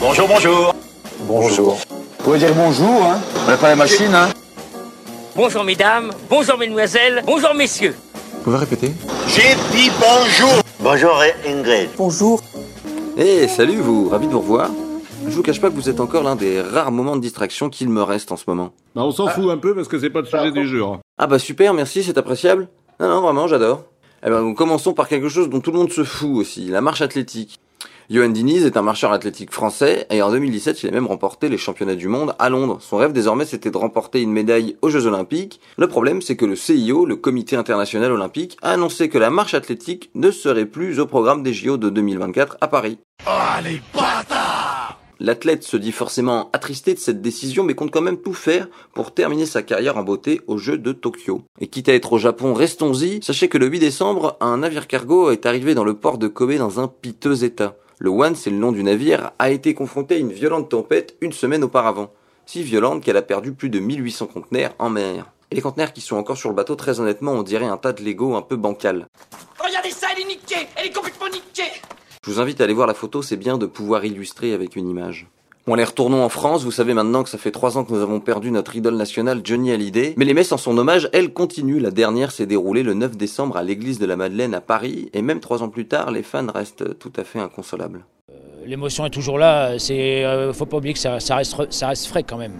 Bonjour, bonjour. Bonjour. Vous pouvez dire bonjour, hein On n'a pas la machine, hein Bonjour mesdames, bonjour mesdemoiselles, bonjour messieurs. Vous pouvez répéter J'ai dit bonjour. Bonjour Ingrid. Bonjour. Eh, salut vous, ravi de vous revoir. Je vous cache pas que vous êtes encore l'un des rares moments de distraction qu'il me reste en ce moment. Bah on s'en fout un peu parce que c'est pas le sujet du jour. Ah bah super, merci, c'est appréciable. Non, non, vraiment, j'adore. Eh ben, nous commençons par quelque chose dont tout le monde se fout aussi, la marche athlétique. Johan Diniz est un marcheur athlétique français et en 2017, il a même remporté les championnats du monde à Londres. Son rêve désormais, c'était de remporter une médaille aux Jeux Olympiques. Le problème, c'est que le CIO, le Comité International Olympique, a annoncé que la marche athlétique ne serait plus au programme des JO de 2024 à Paris. Oh les bâtards L'athlète se dit forcément attristé de cette décision, mais compte quand même tout faire pour terminer sa carrière en beauté aux Jeux de Tokyo. Et quitte à être au Japon, restons-y. Sachez que le 8 décembre, un navire cargo est arrivé dans le port de Kobe dans un piteux état. Le One, c'est le nom du navire, a été confronté à une violente tempête une semaine auparavant. Si violente qu'elle a perdu plus de 1800 conteneurs en mer. Et les conteneurs qui sont encore sur le bateau, très honnêtement, on dirait un tas de Lego un peu bancal. Regardez ça, elle est niquée, elle est complètement niquée. Je vous invite à aller voir la photo, c'est bien de pouvoir illustrer avec une image. Bon, allez, retournons en France. Vous savez maintenant que ça fait trois ans que nous avons perdu notre idole nationale Johnny Hallyday. Mais les messes en son hommage, elles continuent. La dernière s'est déroulée le 9 décembre à l'église de la Madeleine à Paris. Et même trois ans plus tard, les fans restent tout à fait inconsolables. L'émotion est toujours là. C'est, euh, faut pas oublier que ça, reste, frais quand même.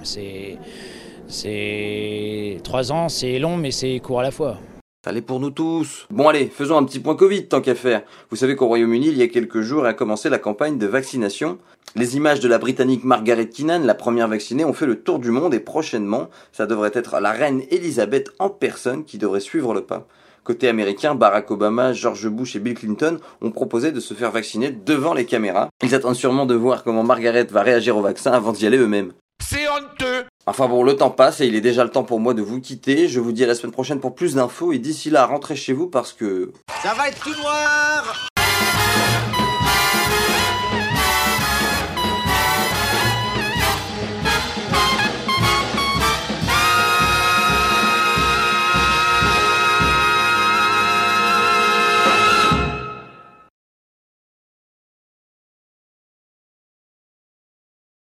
C'est trois ans, c'est long, mais c'est court à la fois. Allez pour nous tous. Bon allez, faisons un petit point Covid tant qu'à faire. Vous savez qu'au Royaume-Uni, il y a quelques jours, a commencé la campagne de vaccination. Les images de la Britannique Margaret Keenan, la première vaccinée, ont fait le tour du monde et prochainement, ça devrait être la reine Elisabeth en personne qui devrait suivre le pas. Côté américain, Barack Obama, George Bush et Bill Clinton ont proposé de se faire vacciner devant les caméras. Ils attendent sûrement de voir comment Margaret va réagir au vaccin avant d'y aller eux-mêmes. C'est honteux. Enfin bon, le temps passe et il est déjà le temps pour moi de vous quitter. Je vous dis à la semaine prochaine pour plus d'infos et d'ici là, rentrez chez vous parce que... Ça va être tout noir.